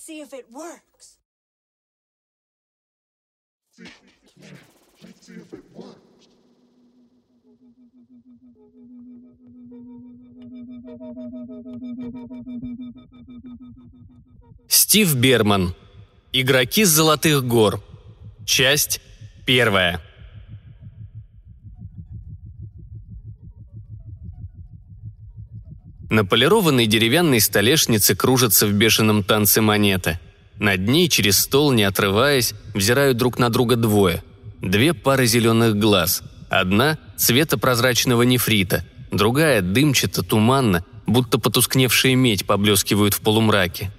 Let's see if it works. Стив Берман. Игроки с Золотых гор. Часть первая. На полированной деревянной столешнице кружатся в бешеном танце монеты. Над ней через стол, не отрываясь, взирают друг на друга двое. Две пары зеленых глаз. Одна – цвета прозрачного нефрита, другая – дымчато, туманно, будто потускневшая медь поблескивают в полумраке.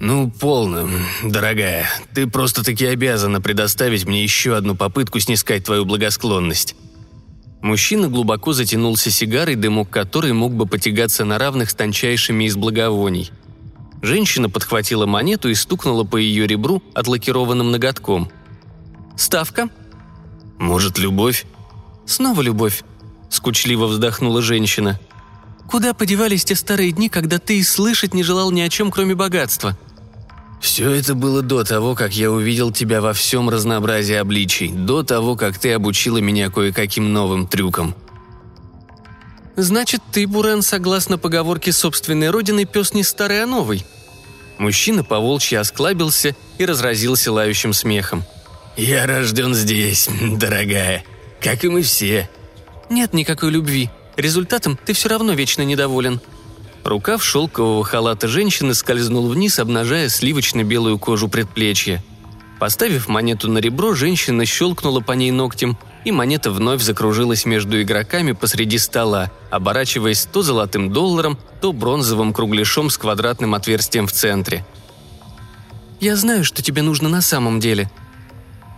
«Ну, полно, дорогая. Ты просто-таки обязана предоставить мне еще одну попытку снискать твою благосклонность». Мужчина глубоко затянулся сигарой, дымок которой мог бы потягаться на равных с тончайшими из благовоний. Женщина подхватила монету и стукнула по ее ребру отлакированным ноготком. «Ставка?» «Может, любовь?» «Снова любовь», – скучливо вздохнула женщина. «Куда подевались те старые дни, когда ты и слышать не желал ни о чем, кроме богатства?» Все это было до того, как я увидел тебя во всем разнообразии обличий, до того, как ты обучила меня кое-каким новым трюкам. Значит, ты, Бурен, согласно поговорке собственной родины, пес не старый, а новый. Мужчина поволчьи осклабился и разразился лающим смехом. «Я рожден здесь, дорогая, как и мы все». «Нет никакой любви. Результатом ты все равно вечно недоволен», Рукав шелкового халата женщины скользнул вниз, обнажая сливочно-белую кожу предплечья. Поставив монету на ребро, женщина щелкнула по ней ногтем, и монета вновь закружилась между игроками посреди стола, оборачиваясь то золотым долларом, то бронзовым кругляшом с квадратным отверстием в центре. «Я знаю, что тебе нужно на самом деле».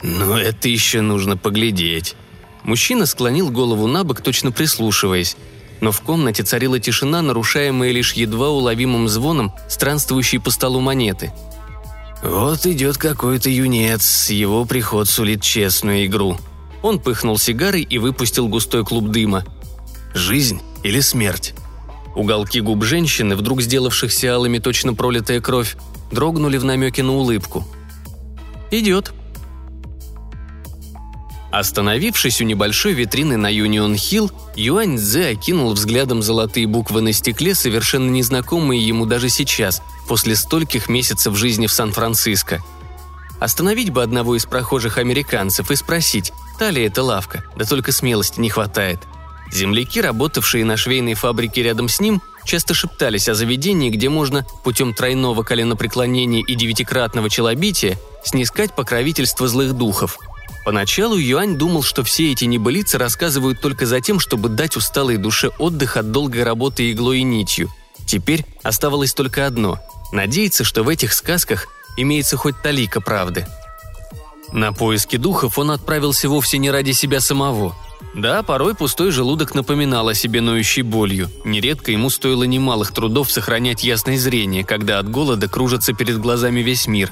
«Но это еще нужно поглядеть». Мужчина склонил голову на бок, точно прислушиваясь но в комнате царила тишина, нарушаемая лишь едва уловимым звоном, странствующей по столу монеты. «Вот идет какой-то юнец, его приход сулит честную игру». Он пыхнул сигарой и выпустил густой клуб дыма. «Жизнь или смерть?» Уголки губ женщины, вдруг сделавшихся алыми точно пролитая кровь, дрогнули в намеке на улыбку. «Идет», Остановившись у небольшой витрины на Юнион-Хилл, Юань Цзэ окинул взглядом золотые буквы на стекле, совершенно незнакомые ему даже сейчас, после стольких месяцев жизни в Сан-Франциско. Остановить бы одного из прохожих американцев и спросить, та ли это лавка, да только смелости не хватает. Земляки, работавшие на швейной фабрике рядом с ним, часто шептались о заведении, где можно путем тройного коленопреклонения и девятикратного челобития снискать покровительство злых духов – Поначалу Юань думал, что все эти небылицы рассказывают только за тем, чтобы дать усталой душе отдых от долгой работы иглой и нитью. Теперь оставалось только одно – надеяться, что в этих сказках имеется хоть талика правды. На поиски духов он отправился вовсе не ради себя самого. Да, порой пустой желудок напоминал о себе ноющей болью. Нередко ему стоило немалых трудов сохранять ясное зрение, когда от голода кружится перед глазами весь мир.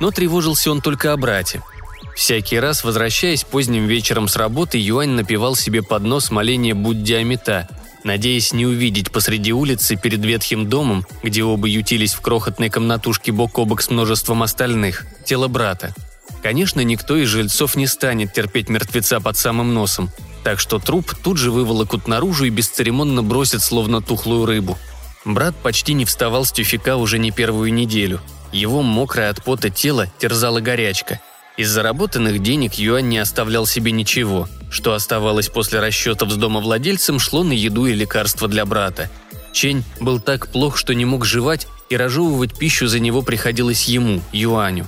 Но тревожился он только о брате – Всякий раз, возвращаясь поздним вечером с работы, Юань напевал себе под нос моление Будди Амита, надеясь не увидеть посреди улицы перед ветхим домом, где оба ютились в крохотной комнатушке бок о бок с множеством остальных, тело брата. Конечно, никто из жильцов не станет терпеть мертвеца под самым носом, так что труп тут же выволокут наружу и бесцеремонно бросят, словно тухлую рыбу. Брат почти не вставал с тюфика уже не первую неделю. Его мокрое от пота тело терзала горячка – из заработанных денег Юань не оставлял себе ничего. Что оставалось после расчетов с домовладельцем, шло на еду и лекарства для брата. Чень был так плох, что не мог жевать, и разжевывать пищу за него приходилось ему, Юаню.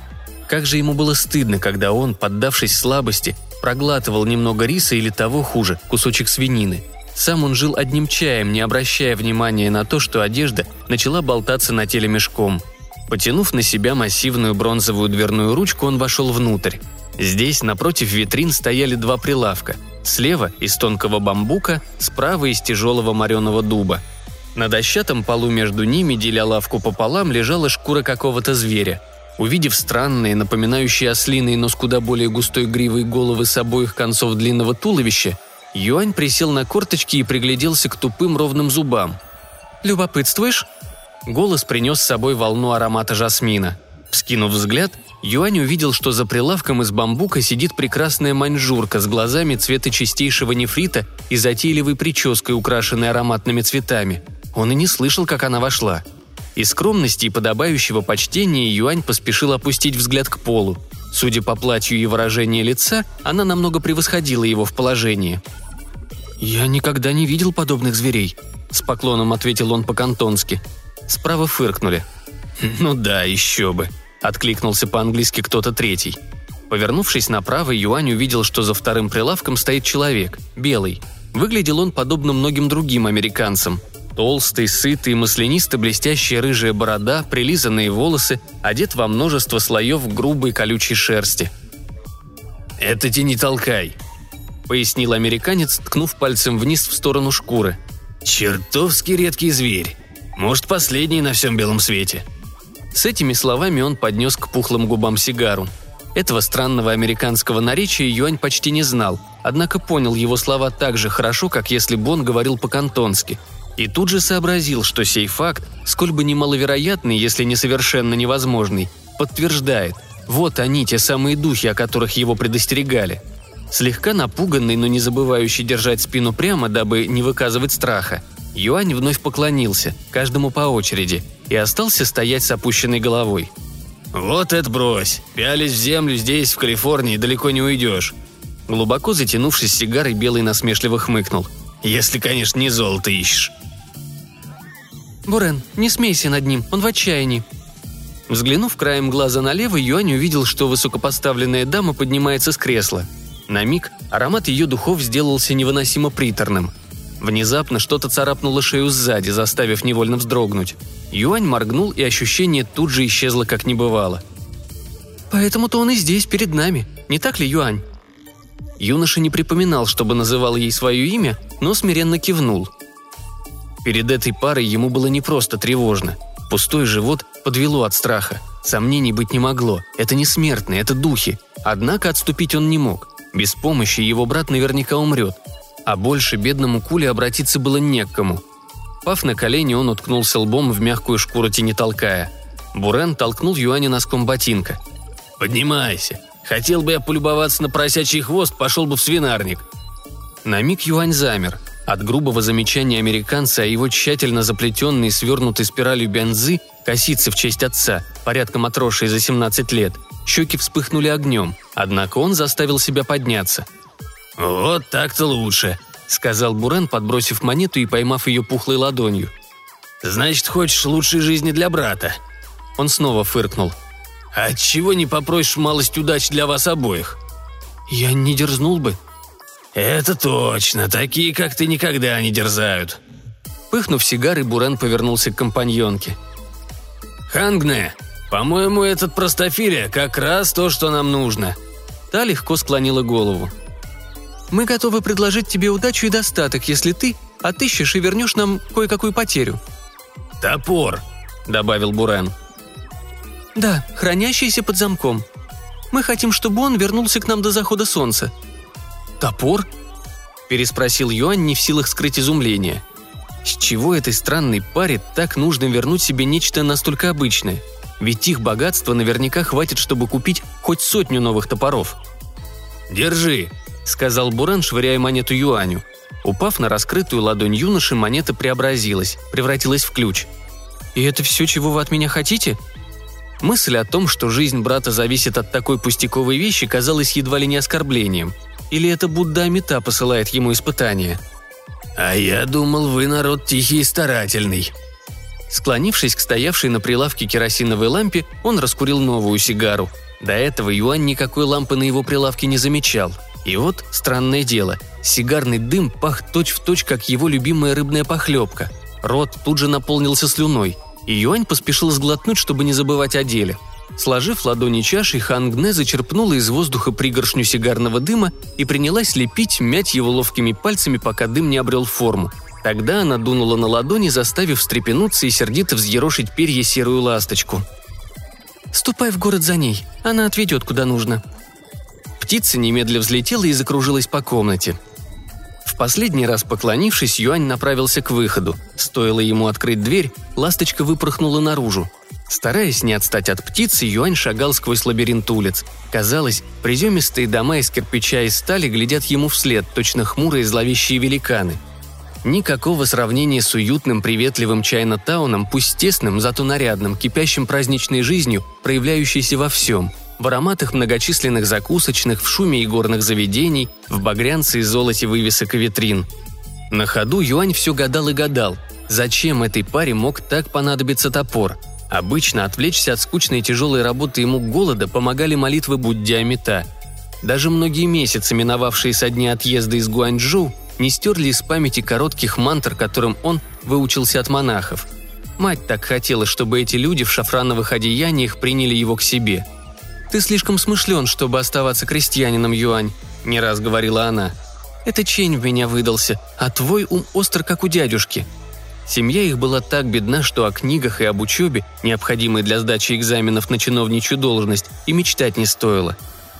Как же ему было стыдно, когда он, поддавшись слабости, проглатывал немного риса или того хуже, кусочек свинины. Сам он жил одним чаем, не обращая внимания на то, что одежда начала болтаться на теле мешком – Потянув на себя массивную бронзовую дверную ручку, он вошел внутрь. Здесь, напротив витрин, стояли два прилавка. Слева – из тонкого бамбука, справа – из тяжелого мореного дуба. На дощатом полу между ними, деля лавку пополам, лежала шкура какого-то зверя. Увидев странные, напоминающие ослиные, но с куда более густой гривой головы с обоих концов длинного туловища, Юань присел на корточки и пригляделся к тупым ровным зубам. «Любопытствуешь?» Голос принес с собой волну аромата жасмина. Вскинув взгляд, Юань увидел, что за прилавком из бамбука сидит прекрасная маньчжурка с глазами цвета чистейшего нефрита и затейливой прической, украшенной ароматными цветами. Он и не слышал, как она вошла. Из скромности и подобающего почтения Юань поспешил опустить взгляд к полу. Судя по платью и выражению лица, она намного превосходила его в положении. «Я никогда не видел подобных зверей», – с поклоном ответил он по-кантонски. Справа фыркнули. «Ну да, еще бы», – откликнулся по-английски кто-то третий. Повернувшись направо, Юань увидел, что за вторым прилавком стоит человек, белый. Выглядел он подобно многим другим американцам. Толстый, сытый, маслянисто-блестящая рыжая борода, прилизанные волосы, одет во множество слоев грубой колючей шерсти. «Это те не толкай», — пояснил американец, ткнув пальцем вниз в сторону шкуры. «Чертовски редкий зверь. Может, последний на всем белом свете». С этими словами он поднес к пухлым губам сигару. Этого странного американского наречия Юань почти не знал, однако понял его слова так же хорошо, как если бы он говорил по-кантонски. И тут же сообразил, что сей факт, сколь бы немаловероятный, если не совершенно невозможный, подтверждает – вот они, те самые духи, о которых его предостерегали. Слегка напуганный, но не забывающий держать спину прямо, дабы не выказывать страха, Юань вновь поклонился, каждому по очереди, и остался стоять с опущенной головой. «Вот это брось! Пялись в землю здесь, в Калифорнии, далеко не уйдешь!» Глубоко затянувшись сигарой, Белый насмешливо хмыкнул. «Если, конечно, не золото ищешь». «Бурен, не смейся над ним, он в отчаянии», Взглянув краем глаза налево, Юань увидел, что высокопоставленная дама поднимается с кресла. На миг аромат ее духов сделался невыносимо приторным. Внезапно что-то царапнуло шею сзади, заставив невольно вздрогнуть. Юань моргнул, и ощущение тут же исчезло, как не бывало. «Поэтому-то он и здесь, перед нами. Не так ли, Юань?» Юноша не припоминал, чтобы называл ей свое имя, но смиренно кивнул. Перед этой парой ему было не просто тревожно. Пустой живот подвело от страха. Сомнений быть не могло. Это не смертные, это духи. Однако отступить он не мог. Без помощи его брат наверняка умрет. А больше бедному Куле обратиться было не к кому. Пав на колени, он уткнулся лбом в мягкую шкуру тени толкая. Бурен толкнул Юаня носком ботинка. «Поднимайся. Хотел бы я полюбоваться на поросячий хвост, пошел бы в свинарник». На миг Юань замер – от грубого замечания американца о его тщательно заплетенной свернутой спиралью бензы, косицы в честь отца, порядком отросшей за 17 лет, щеки вспыхнули огнем, однако он заставил себя подняться. «Вот так-то лучше», — сказал Бурен, подбросив монету и поймав ее пухлой ладонью. «Значит, хочешь лучшей жизни для брата?» Он снова фыркнул. «Отчего не попросишь малость удач для вас обоих?» «Я не дерзнул бы», «Это точно, такие, как ты, никогда не дерзают». Пыхнув сигарой, Бурен повернулся к компаньонке. «Хангне, по-моему, этот простофиля как раз то, что нам нужно». Та легко склонила голову. «Мы готовы предложить тебе удачу и достаток, если ты отыщешь и вернешь нам кое-какую потерю». «Топор», — добавил Бурен. «Да, хранящийся под замком. Мы хотим, чтобы он вернулся к нам до захода солнца», «Топор?» – переспросил Юань, не в силах скрыть изумление. С чего этой странной паре так нужно вернуть себе нечто настолько обычное? Ведь их богатства наверняка хватит, чтобы купить хоть сотню новых топоров. «Держи», – сказал Буран, швыряя монету Юаню. Упав на раскрытую ладонь юноши, монета преобразилась, превратилась в ключ. «И это все, чего вы от меня хотите?» Мысль о том, что жизнь брата зависит от такой пустяковой вещи, казалась едва ли не оскорблением – или это Будда Амита посылает ему испытание? «А я думал, вы народ тихий и старательный». Склонившись к стоявшей на прилавке керосиновой лампе, он раскурил новую сигару. До этого Юань никакой лампы на его прилавке не замечал. И вот, странное дело, сигарный дым пах точь-в-точь, точь, как его любимая рыбная похлебка. Рот тут же наполнился слюной, и Юань поспешил сглотнуть, чтобы не забывать о деле – Сложив ладони чашей, Хангне зачерпнула из воздуха пригоршню сигарного дыма и принялась лепить, мять его ловкими пальцами, пока дым не обрел форму. Тогда она дунула на ладони, заставив встрепенуться и сердито взъерошить перья серую ласточку. «Ступай в город за ней, она отведет куда нужно». Птица немедля взлетела и закружилась по комнате. последний раз поклонившись, Юань направился к выходу. Стоило ему открыть дверь, ласточка выпорхнула наружу. Стараясь не отстать от птицы, Юань шагал сквозь лабиринт улиц. Казалось, приземистые дома из кирпича и стали глядят ему вслед, точно хмурые зловещие великаны. Никакого сравнения с уютным, приветливым Чайна-тауном, пусть тесным, зато нарядным, кипящим праздничной жизнью, проявляющейся во всем – в ароматах многочисленных закусочных, в шуме игорных заведений, в багрянце и золоте вывесок и витрин. На ходу Юань все гадал и гадал, зачем этой паре мог так понадобиться топор – Обычно отвлечься от скучной и тяжелой работы ему голода помогали молитвы Будди Амита. Даже многие месяцы, миновавшие со дня отъезда из Гуанчжоу, не стерли из памяти коротких мантр, которым он выучился от монахов. Мать так хотела, чтобы эти люди в шафрановых одеяниях приняли его к себе. «Ты слишком смышлен, чтобы оставаться крестьянином, Юань», – не раз говорила она. «Это чень в меня выдался, а твой ум остр, как у дядюшки», Семья их была так бедна, что о книгах и об учебе, необходимой для сдачи экзаменов на чиновничью должность, и мечтать не стоило.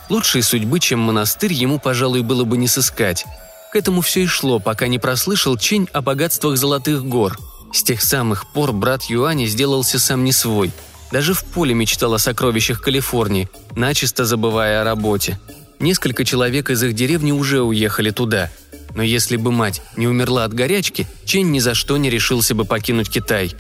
Лучшей судьбы, чем монастырь, ему, пожалуй, было бы не сыскать. К этому все и шло, пока не прослышал Чень о богатствах Золотых гор. С тех самых пор брат Юани сделался сам не свой. Даже в поле мечтал о сокровищах Калифорнии, начисто забывая о работе. Несколько человек из их деревни уже уехали туда – но если бы мать не умерла от горячки, Чен ни за что не решился бы покинуть Китай.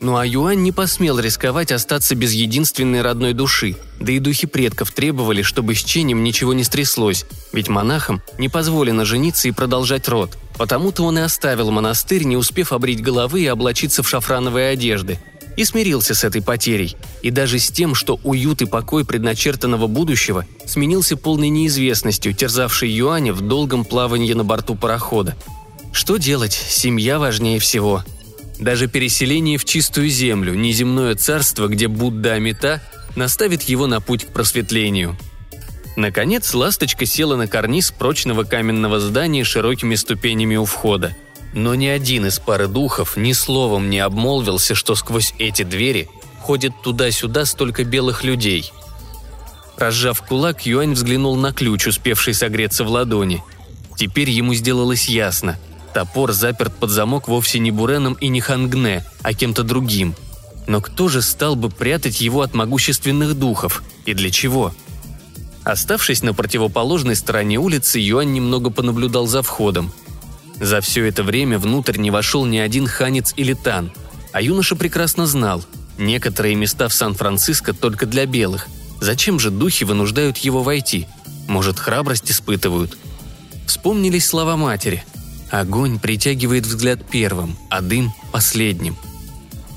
Ну а Юань не посмел рисковать остаться без единственной родной души, да и духи предков требовали, чтобы с Ченем ничего не стряслось, ведь монахам не позволено жениться и продолжать род. Потому-то он и оставил монастырь, не успев обрить головы и облачиться в шафрановые одежды – и смирился с этой потерей, и даже с тем, что уют и покой предначертанного будущего сменился полной неизвестностью, терзавшей Юаня в долгом плавании на борту парохода. Что делать? Семья важнее всего. Даже переселение в чистую землю, неземное царство, где Будда Амита наставит его на путь к просветлению. Наконец, ласточка села на карниз прочного каменного здания широкими ступенями у входа – но ни один из пары духов ни словом не обмолвился, что сквозь эти двери ходит туда-сюда столько белых людей. Разжав кулак, Юань взглянул на ключ, успевший согреться в ладони. Теперь ему сделалось ясно. Топор заперт под замок вовсе не Буреном и не Хангне, а кем-то другим. Но кто же стал бы прятать его от могущественных духов? И для чего? Оставшись на противоположной стороне улицы, Юань немного понаблюдал за входом – за все это время внутрь не вошел ни один ханец или тан, а юноша прекрасно знал, некоторые места в Сан-Франциско только для белых. Зачем же духи вынуждают его войти? Может, храбрость испытывают? Вспомнились слова матери. Огонь притягивает взгляд первым, а дым – последним.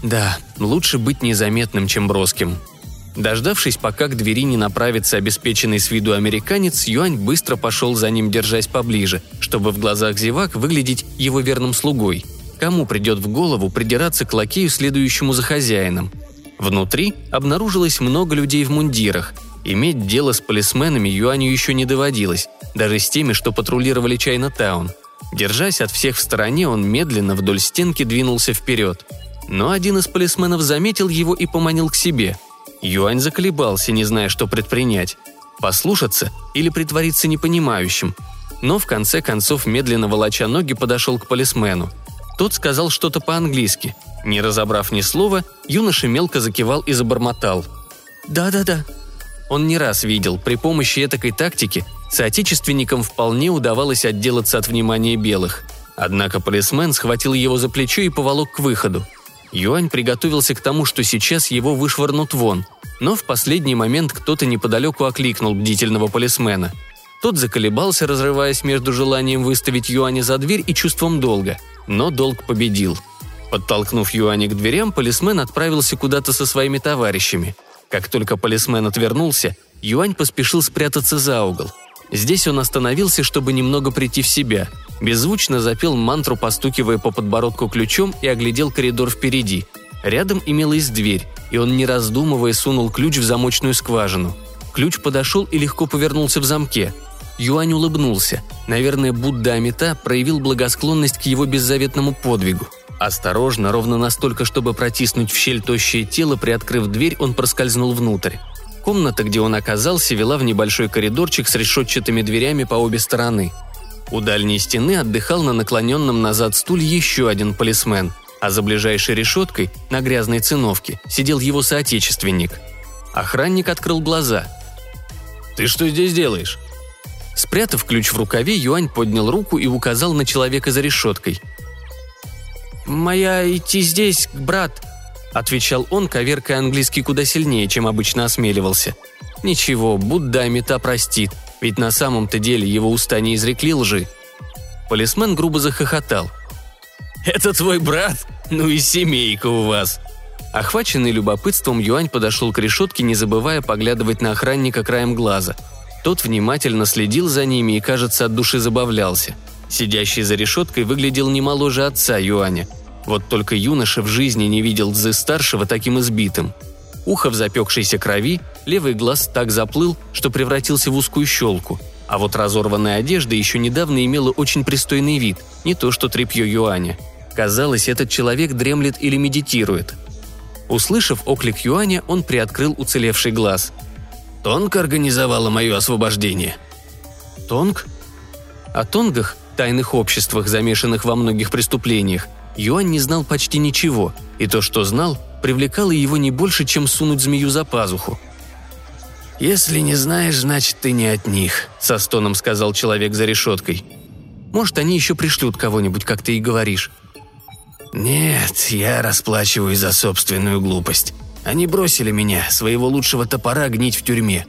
Да, лучше быть незаметным, чем броским – Дождавшись, пока к двери не направится обеспеченный с виду американец, Юань быстро пошел за ним, держась поближе, чтобы в глазах зевак выглядеть его верным слугой. Кому придет в голову придираться к лакею, следующему за хозяином? Внутри обнаружилось много людей в мундирах. Иметь дело с полисменами Юаню еще не доводилось, даже с теми, что патрулировали Чайна-таун. Держась от всех в стороне, он медленно вдоль стенки двинулся вперед. Но один из полисменов заметил его и поманил к себе – Юань заколебался, не зная, что предпринять. Послушаться или притвориться непонимающим. Но в конце концов, медленно волоча ноги, подошел к полисмену. Тот сказал что-то по-английски. Не разобрав ни слова, юноша мелко закивал и забормотал. «Да-да-да». Он не раз видел, при помощи этакой тактики соотечественникам вполне удавалось отделаться от внимания белых. Однако полисмен схватил его за плечо и поволок к выходу – Юань приготовился к тому, что сейчас его вышвырнут вон, но в последний момент кто-то неподалеку окликнул бдительного полисмена. Тот заколебался, разрываясь между желанием выставить Юаня за дверь и чувством долга, но долг победил. Подтолкнув Юаня к дверям, полисмен отправился куда-то со своими товарищами. Как только полисмен отвернулся, Юань поспешил спрятаться за угол. Здесь он остановился, чтобы немного прийти в себя – Беззвучно запел мантру, постукивая по подбородку ключом и оглядел коридор впереди. Рядом имелась дверь, и он, не раздумывая, сунул ключ в замочную скважину. Ключ подошел и легко повернулся в замке. Юань улыбнулся. Наверное, Будда Амита проявил благосклонность к его беззаветному подвигу. Осторожно, ровно настолько, чтобы протиснуть в щель тощее тело, приоткрыв дверь, он проскользнул внутрь. Комната, где он оказался, вела в небольшой коридорчик с решетчатыми дверями по обе стороны – У дальней стены отдыхал на наклоненном назад стуле еще один полисмен, а за ближайшей решеткой, на грязной циновке, сидел его соотечественник. Охранник открыл глаза. «Ты что здесь делаешь?» Спрятав ключ в рукаве, Юань поднял руку и указал на человека за решеткой. «Моя идти здесь, брат», — отвечал он, коверкая английский куда сильнее, чем обычно осмеливался. «Ничего, Будда мета простит, ведь на самом-то деле его уста не изрекли лжи». Полисмен грубо захохотал. «Это твой брат? Ну и семейка у вас!» Охваченный любопытством, Юань подошел к решетке, не забывая поглядывать на охранника краем глаза. Тот внимательно следил за ними и, кажется, от души забавлялся. Сидящий за решеткой выглядел не моложе отца Юаня. Вот только юноша в жизни не видел Цзы-старшего таким избитым. Ухо в запекшейся крови, левый глаз так заплыл, что превратился в узкую щелку. А вот разорванная одежда еще недавно имела очень пристойный вид, не то что тряпье Юаня. Казалось, этот человек дремлет или медитирует. Услышав оклик Юаня, он приоткрыл уцелевший глаз. «Тонг организовала мое освобождение». «Тонг?» О Тонгах, тайных обществах, замешанных во многих преступлениях, Юань не знал почти ничего, и то, что знал, привлекало его не больше, чем сунуть змею за пазуху. «Если не знаешь, значит, ты не от них», — со стоном сказал человек за решеткой. «Может, они еще пришлют кого-нибудь, как ты и говоришь». «Нет, я расплачиваюсь за собственную глупость. Они бросили меня, своего лучшего топора, гнить в тюрьме».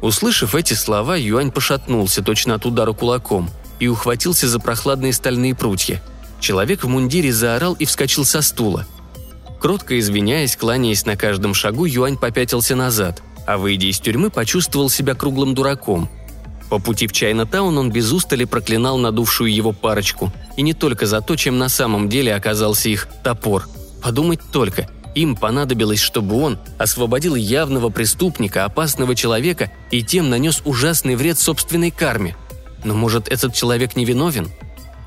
Услышав эти слова, Юань пошатнулся точно от удара кулаком и ухватился за прохладные стальные прутья. Человек в мундире заорал и вскочил со стула. Кротко извиняясь, кланяясь на каждом шагу, Юань попятился назад, а выйдя из тюрьмы, почувствовал себя круглым дураком. По пути в Чайна-таун он без устали проклинал надувшую его парочку. И не только за то, чем на самом деле оказался их топор. Подумать только, им понадобилось, чтобы он освободил явного преступника, опасного человека и тем нанес ужасный вред собственной карме. Но может этот человек не виновен?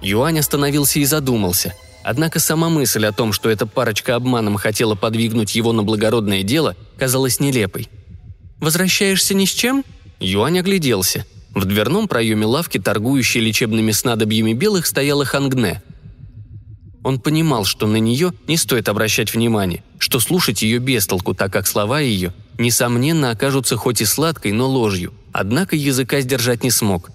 Юань остановился и задумался. Однако сама мысль о том, что эта парочка обманом хотела подвигнуть его на благородное дело, казалась нелепой. «Возвращаешься ни с чем?» Юань огляделся. В дверном проеме лавки, торгующей лечебными снадобьями белых, стояла Хангне. Он понимал, что на нее не стоит обращать внимания, что слушать ее без толку, так как слова ее, несомненно, окажутся хоть и сладкой, но ложью. Однако языка сдержать не смог.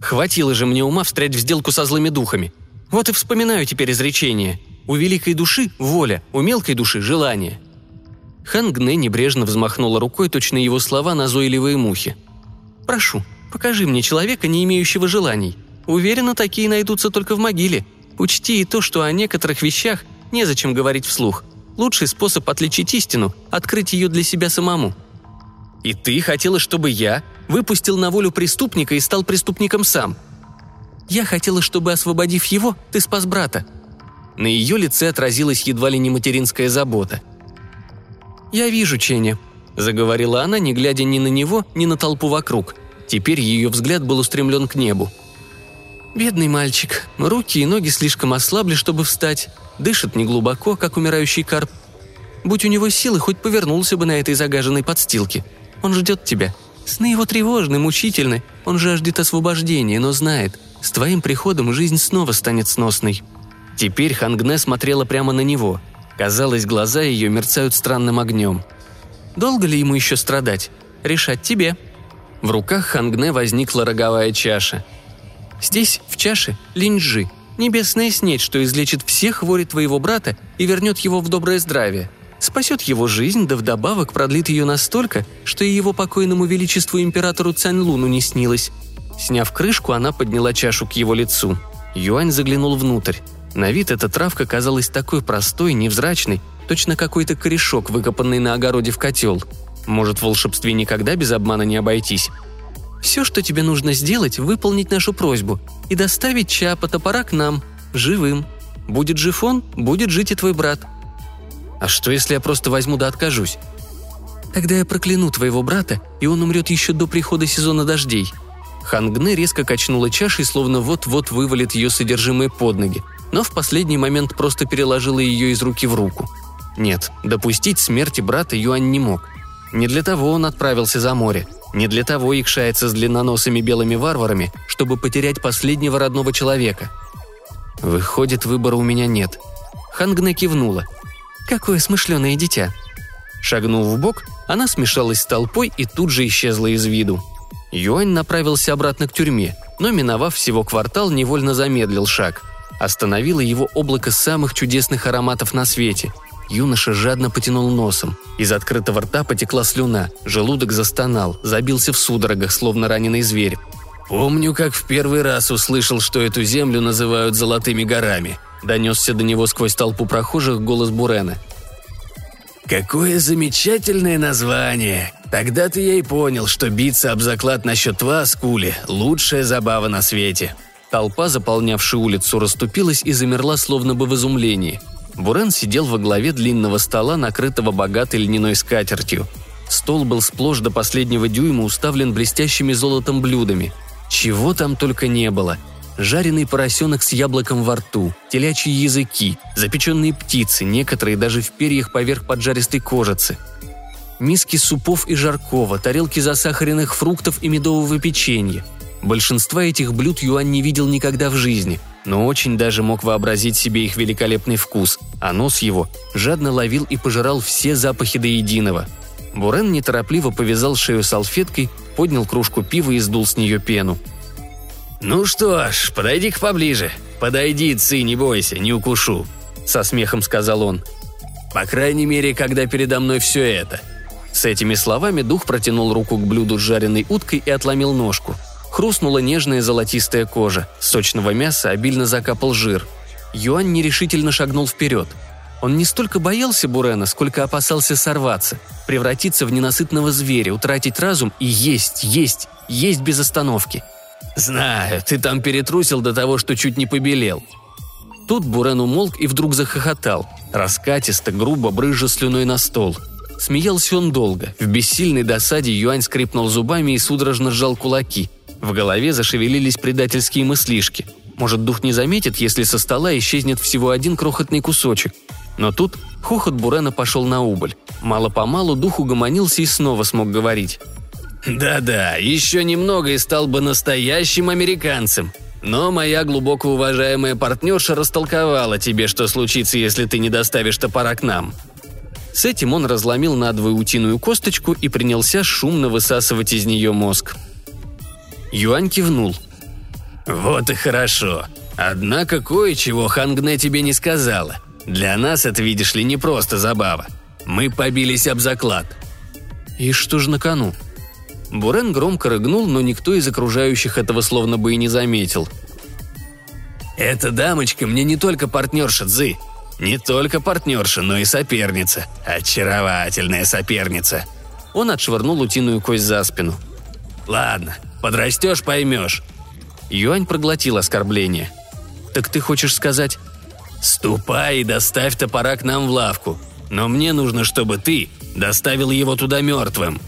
Хватило же мне ума встрять в сделку со злыми духами. Вот и вспоминаю теперь изречение. У великой души – воля, у мелкой души – желание. Хангне небрежно взмахнула рукой точно его слова назойливые мухи. «Прошу, Покажи мне человека, не имеющего желаний. Уверена, такие найдутся только в могиле. Учти и то, что о некоторых вещах незачем говорить вслух. Лучший способ отличить истину – открыть ее для себя самому. И ты хотела, чтобы я выпустил на волю преступника и стал преступником сам. Я хотела, чтобы, освободив его, ты спас брата. На ее лице отразилась едва ли не материнская забота. «Я вижу Ченя», – заговорила она, не глядя ни на него, ни на толпу вокруг – Теперь ее взгляд был устремлен к небу. «Бедный мальчик. Руки и ноги слишком ослабли, чтобы встать. Дышит неглубоко, как умирающий карп. Будь у него силы, хоть повернулся бы на этой загаженной подстилке. Он ждет тебя. Сны его тревожны, мучительны. Он жаждет освобождения, но знает, с твоим приходом жизнь снова станет сносной». Теперь Хангне смотрела прямо на него. Казалось, глаза ее мерцают странным огнем. «Долго ли ему еще страдать? Решать тебе», в руках Хангне возникла роговая чаша. «Здесь, в чаше, линджи, небесная снеть, что излечит все хвори твоего брата и вернет его в доброе здравие. Спасет его жизнь, да вдобавок продлит ее настолько, что и его покойному величеству императору Цяньлуну не снилось». Сняв крышку, она подняла чашу к его лицу. Юань заглянул внутрь. На вид эта травка казалась такой простой, невзрачной, точно какой-то корешок, выкопанный на огороде в котел – может, в волшебстве никогда без обмана не обойтись? Все, что тебе нужно сделать, выполнить нашу просьбу и доставить Чапа топора к нам, живым. Будет жив он, будет жить и твой брат. А что, если я просто возьму да откажусь? Тогда я прокляну твоего брата, и он умрет еще до прихода сезона дождей. Хангне резко качнула чашей, словно вот-вот вывалит ее содержимое под ноги, но в последний момент просто переложила ее из руки в руку. Нет, допустить смерти брата Юань не мог – не для того он отправился за море. Не для того их шается с длинноносыми белыми варварами, чтобы потерять последнего родного человека. Выходит, выбора у меня нет. Хангне кивнула. Какое смышленое дитя. Шагнув в бок, она смешалась с толпой и тут же исчезла из виду. Юань направился обратно к тюрьме, но, миновав всего квартал, невольно замедлил шаг. Остановило его облако самых чудесных ароматов на свете. Юноша жадно потянул носом. Из открытого рта потекла слюна, желудок застонал, забился в судорогах, словно раненый зверь. «Помню, как в первый раз услышал, что эту землю называют «золотыми горами», – донесся до него сквозь толпу прохожих голос Бурена. «Какое замечательное название! Тогда-то я и понял, что биться об заклад насчет вас, Кули, лучшая забава на свете». Толпа, заполнявшая улицу, расступилась и замерла словно бы в изумлении. Бурен сидел во главе длинного стола, накрытого богатой льняной скатертью. Стол был сплошь до последнего дюйма уставлен блестящими золотом блюдами. Чего там только не было. Жареный поросенок с яблоком во рту, телячьи языки, запеченные птицы, некоторые даже в перьях поверх поджаристой кожицы. Миски супов и жаркого, тарелки засахаренных фруктов и медового печенья. Большинства этих блюд Юань не видел никогда в жизни – но очень даже мог вообразить себе их великолепный вкус, а нос его жадно ловил и пожирал все запахи до единого. Бурен неторопливо повязал шею салфеткой, поднял кружку пива и сдул с нее пену. «Ну что ж, подойди-ка поближе. Подойди, цы, не бойся, не укушу», — со смехом сказал он. «По крайней мере, когда передо мной все это». С этими словами дух протянул руку к блюду с жареной уткой и отломил ножку — Хрустнула нежная золотистая кожа, с сочного мяса обильно закапал жир. Юань нерешительно шагнул вперед. Он не столько боялся Бурена, сколько опасался сорваться, превратиться в ненасытного зверя, утратить разум и есть, есть, есть без остановки. «Знаю, ты там перетрусил до того, что чуть не побелел», Тут Бурен умолк и вдруг захохотал, раскатисто, грубо брызжа слюной на стол. Смеялся он долго. В бессильной досаде Юань скрипнул зубами и судорожно сжал кулаки. В голове зашевелились предательские мыслишки. Может, дух не заметит, если со стола исчезнет всего один крохотный кусочек. Но тут хохот Бурена пошел на убыль. Мало-помалу дух угомонился и снова смог говорить. «Да-да, еще немного и стал бы настоящим американцем. Но моя глубоко уважаемая партнерша растолковала тебе, что случится, если ты не доставишь топора к нам». С этим он разломил надвое утиную косточку и принялся шумно высасывать из нее мозг. Юань кивнул. «Вот и хорошо. Однако кое-чего Хангне тебе не сказала. Для нас это, видишь ли, не просто забава. Мы побились об заклад». «И что же на кону?» Бурен громко рыгнул, но никто из окружающих этого словно бы и не заметил. «Эта дамочка мне не только партнерша Цзы, не только партнерша, но и соперница. Очаровательная соперница». Он отшвырнул утиную кость за спину. «Ладно, Подрастешь, поймешь». Юань проглотил оскорбление. «Так ты хочешь сказать...» «Ступай и доставь топора к нам в лавку. Но мне нужно, чтобы ты доставил его туда мертвым».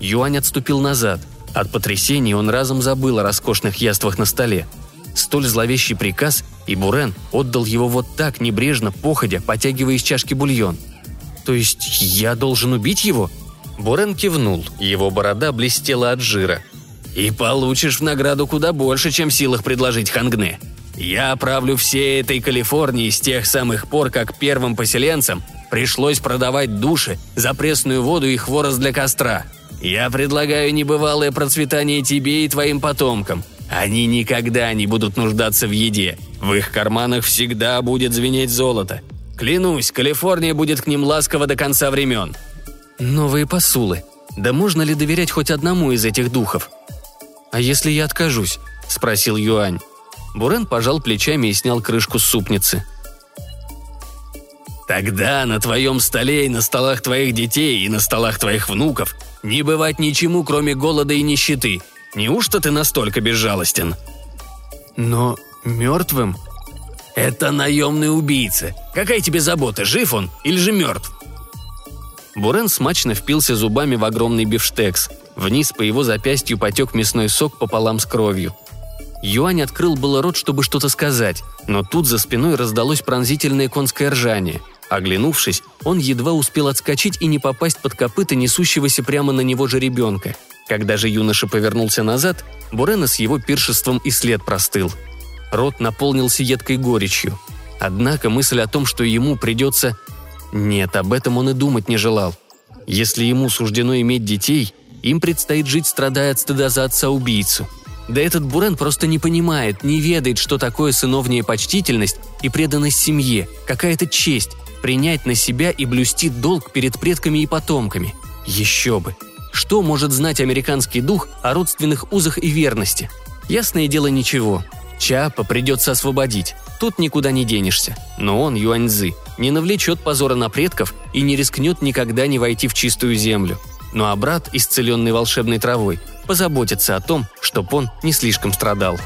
Юань отступил назад. От потрясения он разом забыл о роскошных яствах на столе. Столь зловещий приказ, и Бурен отдал его вот так, небрежно, походя, потягивая из чашки бульон. «То есть я должен убить его?» Бурен кивнул, его борода блестела от жира – и получишь в награду куда больше, чем в силах предложить Хангне. Я правлю всей этой Калифорнии с тех самых пор, как первым поселенцам пришлось продавать души за пресную воду и хворост для костра. Я предлагаю небывалое процветание тебе и твоим потомкам. Они никогда не будут нуждаться в еде. В их карманах всегда будет звенеть золото. Клянусь, Калифорния будет к ним ласково до конца времен. Новые посулы. Да можно ли доверять хоть одному из этих духов? «А если я откажусь?» – спросил Юань. Бурен пожал плечами и снял крышку с супницы. «Тогда на твоем столе и на столах твоих детей и на столах твоих внуков не бывать ничему, кроме голода и нищеты. Неужто ты настолько безжалостен?» «Но мертвым?» «Это наемный убийца. Какая тебе забота, жив он или же мертв?» Бурен смачно впился зубами в огромный бифштекс. Вниз по его запястью потек мясной сок пополам с кровью. Юань открыл было рот, чтобы что-то сказать, но тут за спиной раздалось пронзительное конское ржание. Оглянувшись, он едва успел отскочить и не попасть под копыта несущегося прямо на него же ребенка. Когда же юноша повернулся назад, Бурена с его пиршеством и след простыл. Рот наполнился едкой горечью. Однако мысль о том, что ему придется... Нет, об этом он и думать не желал. Если ему суждено иметь детей, им предстоит жить, страдая от стыда за отца-убийцу. Да этот Бурен просто не понимает, не ведает, что такое сыновняя почтительность и преданность семье, какая-то честь, принять на себя и блюсти долг перед предками и потомками. Еще бы. Что может знать американский дух о родственных узах и верности? Ясное дело, ничего. Чапа придется освободить. Тут никуда не денешься. Но он, Юаньзы, не навлечет позора на предков и не рискнет никогда не войти в чистую землю. Ну а брат, исцеленный волшебной травой, позаботится о том, чтоб он не слишком страдал.